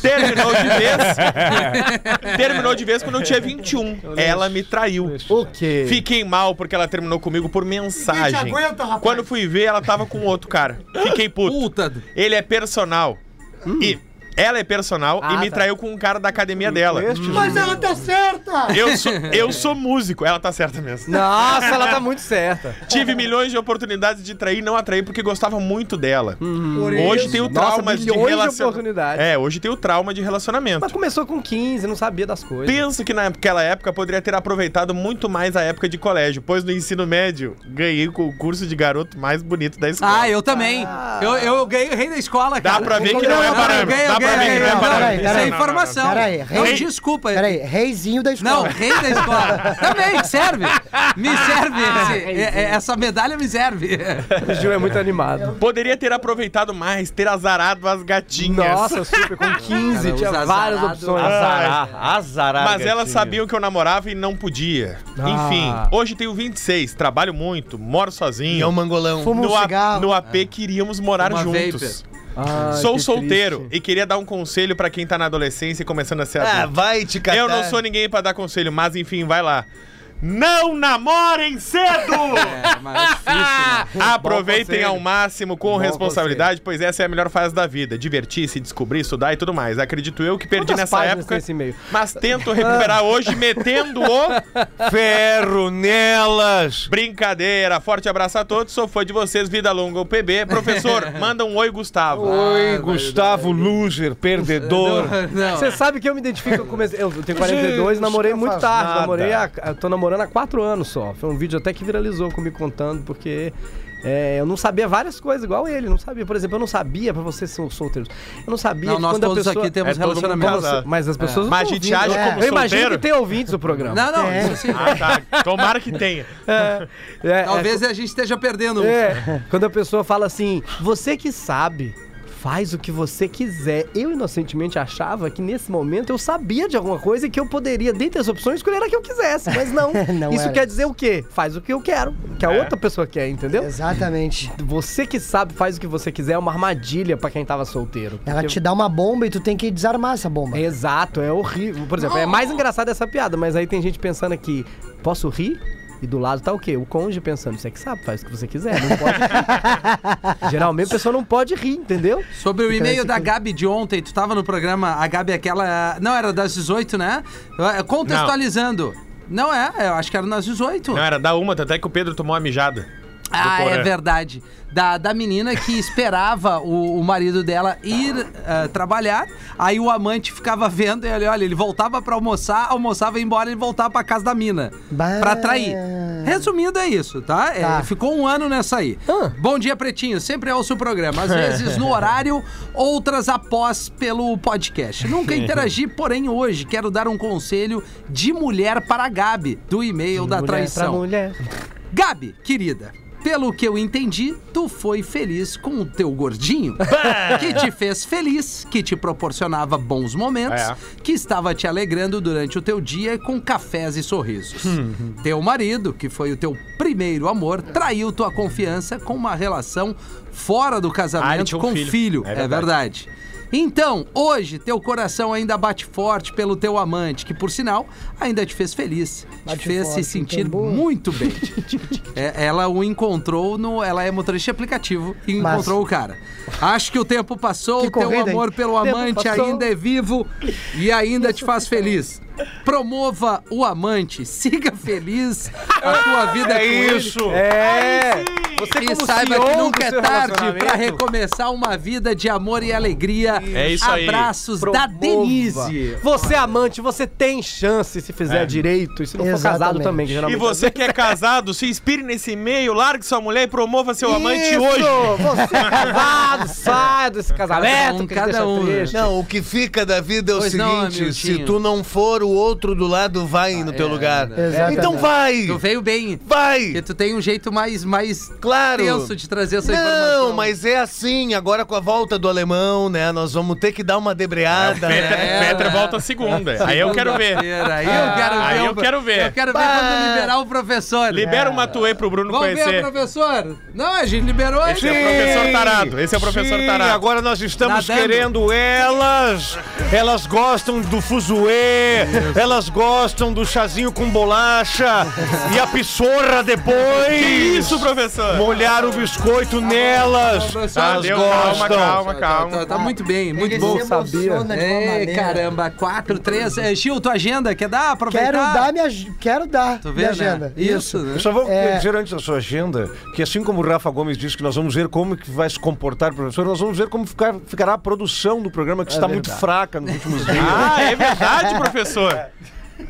Terminou de vez. [LAUGHS] Terminou de vez quando eu tinha 21. Ela me traiu. O quê? Fiquei mal porque ela terminou comigo por mensagem. Quando fui ver, ela tava com outro cara. Fiquei puto. Puta. Ele é personal. E ela é personal e Ah, me tá. traiu com um cara da academia dela. Mas ela tá certa! Eu sou, eu sou músico. Ela tá certa mesmo. Nossa, ela tá muito certa. Tive milhões de oportunidades de trair e não atrair porque gostava muito dela. Hoje tem o Nossa, trauma de milhões de relacionamento. É, hoje tem o trauma de relacionamento. Mas começou com 15, não sabia das coisas. Penso que naquela época poderia ter aproveitado muito mais a época de colégio, pois no ensino médio ganhei o concurso de garoto mais bonito da escola. Ah, eu também. Eu, eu ganhei o rei da escola, cara. Dá pra ver que não é parâmetro. Dá pra não é parâmetro. Peraí, Isso é peraí. informação. Peraí, Não, rei- desculpa. Peraí, reizinho da escola. Não, rei da escola. Também, serve. Me serve. esse- é- é- essa medalha me serve. O Gil é muito animado. Poderia ter aproveitado mais, ter azarado as gatinhas. Nossa, super, com 15 Cara, tinha várias opções. Azarar, azarar. Mas elas sabiam que eu namorava e não podia. Ah. Enfim, hoje tenho 26, trabalho muito, moro sozinho. É um mangolão. Fuma um no, a- cigarro. no AP queríamos morar Uma juntos. Ai, Sou que solteiro triste. e queria dar um conselho pra quem tá na adolescência e começando a ser Ah, adulto. vai te catar. eu não sou ninguém pra dar conselho, mas enfim, vai lá. Não namorem cedo! [LAUGHS] É, mas é difícil, né? [LAUGHS] Aproveitem conselho. ao máximo com Bom responsabilidade, pois essa é a melhor fase da vida. Divertir-se, descobrir, estudar e tudo mais. Acredito eu que perdi Quantas nessa época, tem esse e-mail? mas tento recuperar hoje metendo o... [LAUGHS] Ferro nelas. Brincadeira. Forte abraço a todos. Sou fã de vocês. Vida longa o PB. Professor, manda um oi, Gustavo. Oi, Gustavo Loser, perdedor. Você sabe que eu me identifico, comecei, eu tenho 42 e namorei muito tarde, namorei, eu tô namorando há 4 anos só. Foi um vídeo até que viralizou comigo contando, porque É, eu não sabia várias coisas, igual ele. Não sabia, por exemplo, eu não sabia, pra vocês são solteiros, eu não sabia Não, que nós quando a todos pessoa... aqui temos É, relacionamento. casado. Mas as pessoas não Mas a gente ouvindo. age como Eu imagino que tem ouvintes do programa. Não, não, É. isso sim. Ah, tá. Tomara que tenha. É, [LAUGHS] é, Talvez a gente esteja perdendo. É, quando a pessoa fala assim, você que sabe, faz o que você quiser. Eu inocentemente achava que nesse momento eu sabia de alguma coisa e que eu poderia, dentre as opções, escolher a que eu quisesse. Mas [LAUGHS] não. Não Isso era quer dizer o quê? Faz o que eu quero, que a É. outra pessoa quer, entendeu? Exatamente. Você que sabe, faz o que você quiser, é uma armadilha pra quem tava solteiro. Ela te dá uma bomba e tu tem que desarmar essa bomba. Exato, é horrível. Por exemplo, é mais engraçado essa piada, mas aí tem gente pensando aqui, posso rir? E do lado tá o quê? O cônjuge pensando, você que sabe, faz o que você quiser, não pode rir. [LAUGHS] Geralmente a pessoa não pode rir, entendeu? Sobre o e-mail esse da. Gabi de ontem, tu tava no programa, a Gabi é aquela. Não, era das 18, né? Eh, Contextualizando. Não, é, eu acho que era nas 18. Não, era da uma, tanto é que o Pedro tomou uma mijada. Ah, é verdade. Da, da menina que esperava o, o marido dela ir eh, trabalhar, aí o amante ficava vendo, e ele, olha, ele voltava pra almoçar, almoçava e ia embora, ele voltava pra casa da mina. Bah. Pra trair. Resumindo, é isso, tá? É, Tá. ficou um ano nessa aí. Ah. Bom dia, Pretinho. Sempre ouço o programa. Às vezes no [LAUGHS] horário, outras após pelo podcast. Nunca interagi, porém hoje quero dar um conselho de mulher para a Gabi, do e-mail da Mulher traição. Pra mulher. Gabi, querida, pelo que eu entendi, tu foi feliz com o teu gordinho, [LAUGHS] que te fez feliz, que te proporcionava bons momentos, É. que estava te alegrando durante o teu dia com cafés e sorrisos. teu marido, que foi o teu primeiro amor, traiu tua confiança com uma relação fora do Ah, casamento tinha um com filho. filho. É É verdade. Então, hoje, teu coração ainda bate forte pelo teu amante, que por sinal ainda te fez feliz, Bate te fez forte, se sentir tambor. muito bem. [LAUGHS] É, ela o encontrou no. Ela é motorista de aplicativo e Mas- encontrou o cara. Acho que o tempo passou, o teu amor pelo amante ainda é vivo e ainda te faz feliz. Promova o amante, siga feliz a tua vida É com ele. isso. É! Você E como saiba CEO que nunca é tarde pra relacionamento, recomeçar uma vida de amor e alegria. É isso aí. Abraços da promova. Denise. Você é amante, você tem chance se fizer É. direito. E se não for Exatamente. casado também, que E você que é casado, se inspire nesse e-mail, largue sua mulher e promova seu amante Isso! hoje. Você é casado, [LAUGHS] saia desse casamento, um, que cada um. Não, o que fica da vida é o Pois não, seguinte: se Hamiltinho. tu não for, o outro do lado vai no teu é, lugar. né? Exatamente. Então vai! Tu veio bem. Porque Vai! tu tem um jeito mais, mais Claro! tenso de trazer essa informação. Não, mas é assim, agora com a volta do alemão, né? Nós vamos ter que dar uma debreada, Petra, né? Petra volta segunda. Aí eu quero ver. Aí eu quero ver. Aí o- eu quero ver. Eu quero ver Bah. quando liberar o professor. Libera uma tuê pro Bruno Vamos ver, conhecer. professor? Não, a gente liberou. Esse é o professor tarado. Esse é o professor Sim, tarado. agora nós estamos Nadando. querendo elas. Elas gostam do fuzuê, elas gostam do chazinho com bolacha e a pissorra depois. Que isso, professor? Molhar o biscoito nelas. professor. Elas Deu, gostam. calma, calma, Tá, calma. tá- tá muito bem, muito Ele bom. uma É, caramba, 4, 3. É, Gil, tua agenda, quer dar? Aproveitar? Quero dar minha, quero dar Tu minha né? agenda. Isso, né? Eu só vou É. dizer antes da sua agenda que assim como o Rafa Gomes disse que nós vamos ver como que vai se comportar o professor, nós vamos ver como ficar, ficará a produção do programa que está muito fraca nos últimos [LAUGHS] dias. Ah, é verdade, professor.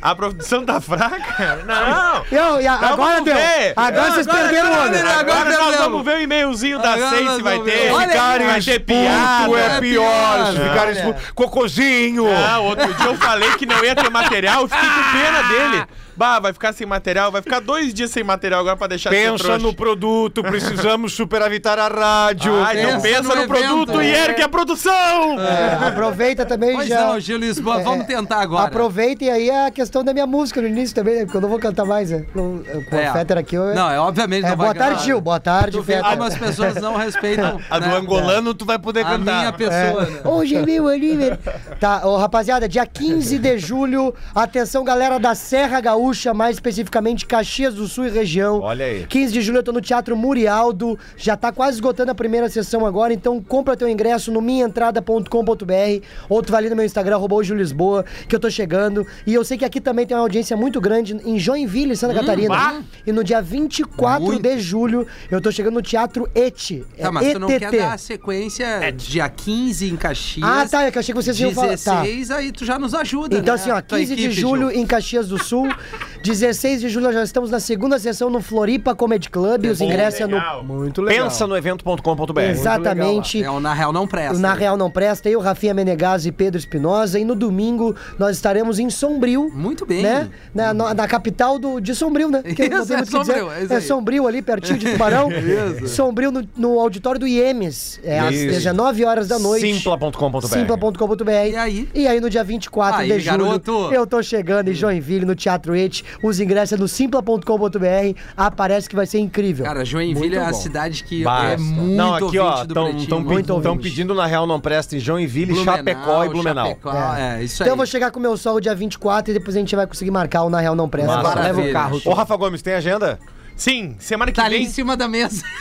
A produção tá fraca? Não. Eu, e a- Então agora vamos deu. ver. Agora vocês Agora- perderam o olho. agora- Agora nós vamos ver o e-mailzinho da Sei se vai ter. Ficarem vai ter expulso piada. é pior. Se ficarem expulso. Cocôzinho. Ah, outro dia eu falei que não ia ter material, eu fiquei com pena dele. Bah, vai ficar sem material, vai ficar dois dias sem material agora pra deixar Pensa no produto, precisamos superavitar a rádio. Ah, então Pensa pensa no no, produto e ergue a produção! É, aproveita também Pois já. não, Gil Lisboa, É, vamos tentar agora. Aproveitem aí a questão da minha música no início também, né? Porque eu não vou cantar mais, né? Com É. o Fetter aqui. Eu, Não, é obviamente é, não boa vai tarde. Gil. Boa tarde, Tu Fetter. como as pessoas não respeitam [LAUGHS] A do né, angolano tu vai poder a cantar. minha pessoa, né? Hoje é meu aniversário. Tá, ô, rapaziada, dia 15 de julho, atenção galera da Serra Gaúcha, mais especificamente Caxias do Sul e região. Olha aí. 15 de julho eu tô no Teatro Murialdo, já tá quase esgotando a primeira sessão agora, então compra teu ingresso no minhaentrada.com.br ou tu vai ali no meu Instagram, arroba Lisboa, que eu tô chegando. E eu sei que aqui também tem uma audiência muito grande em Joinville, Santa Catarina. bah. E no dia 24 Muito. de julho eu tô chegando no Teatro ET. É Tá, mas tu não quer ETT. dar a sequência dia 15 em Caxias. Ah, tá, é que eu achei que vocês iam falar. Tá. 16, aí tu já nos ajuda, Então, né? assim, ó, Tua 15 de julho em Caxias do Sul, [LAUGHS] 16 de julho nós já estamos na segunda sessão no Floripa Comedy Club. Os ingressos é no. Muito legal. Pensa no evento.com.br. Exatamente. É o Na Real Não Presta. O Na Real Não Presta, eu, Rafinha Menegas e Pedro Espinosa. E no domingo nós estaremos em Sombrio. Muito bem. Né? Na, na- na capital do, de Sombrio, né? Que Isso, é muito o que dizer. Sombrio, é isso É. Sombrio ali, pertinho de Tubarão. [LAUGHS] Sombrio no, no auditório do IEMES. É às Isso. 19 horas da noite. Simpla.com.br. Simpla.com.br. E aí? E aí, no dia 24 Aí, de julho, garoto. eu tô chegando em Joinville, no Teatro Et. Os ingressos é no simpla.com.br. Aparece que vai ser incrível. Cara, Joinville Muito é a bom. cidade que Basta. é muito Não, aqui ó, estão pedindo na Real Não Presta em Joinville, Blumenau, Chapecó e Blumenau. Chapecó, é, isso Então eu aí. vou chegar com o meu sol dia 24 e depois a gente vai conseguir marcar o Na Real Não Presta. Vai. Leva o Maravilha. carro. Ô, Rafa Gomes, tem agenda? Sim, semana que Tá ali vem. em cima da mesa. [LAUGHS]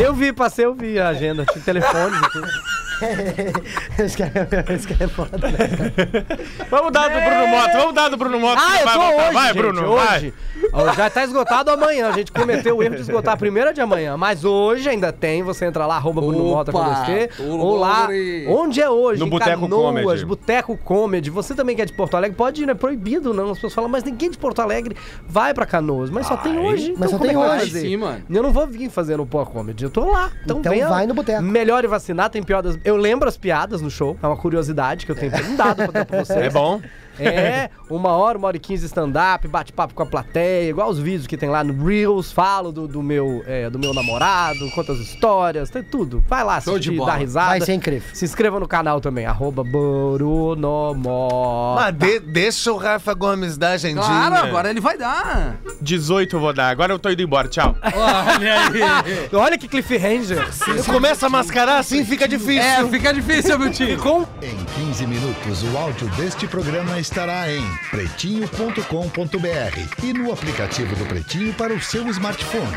Eu vi, passei, eu vi a agenda. Tinha telefones [LAUGHS] e tudo. [LAUGHS] Esse cara, esse cara é foda. né? Vamos dar do Bruno Mota, vamos dar do Bruno Mota. Ah, eu vai tô voltar. hoje, Vai, gente, Bruno, hoje. Ó, Já tá esgotado amanhã. A gente cometeu o erro de esgotar a primeira de amanhã. Mas hoje ainda tem. Você entra lá, arroba Bruno Mota com você. Ou lá, onde é hoje? No em Boteco Canoas, Comedy. Boteco Comedy. Você também que é de Porto Alegre, pode ir, não é proibido não. As pessoas falam, mas ninguém de Porto Alegre vai pra Canoas. Mas só tem hoje. Mas só como tem é vai hoje. Sim, mano. Eu não vou vir fazer no Pó Comedy. Eu tô lá. Então, Então venha. vai no boteco. Melhor e vacinar, tem piadas. Eu lembro as piadas no show. É uma curiosidade que eu tenho dado pra pra vocês. É bom. É, uma hora, uma hora e quinze stand-up, bate-papo com a plateia, igual os vídeos que tem lá no Reels, falo do, do meu, é, do meu namorado, conto as histórias, tem tudo. Vai lá Show de assistir, bola. dá risada. Vai ser incrível. Se inscreva no canal também, arroba Brunomó. Mas de- deixa o Rafa Gomes dar agendinha. Claro, agora ele vai dar. 18 eu vou dar. Agora eu tô indo embora. Tchau. Olha aí. [LAUGHS] Olha que cliffhanger. Começa a mascarar assim, fica difícil. É, fica difícil, meu tio. Com Em 15 minutos, o áudio deste programa estará em pretinho.com.br e no aplicativo do Pretinho para o seu smartphone.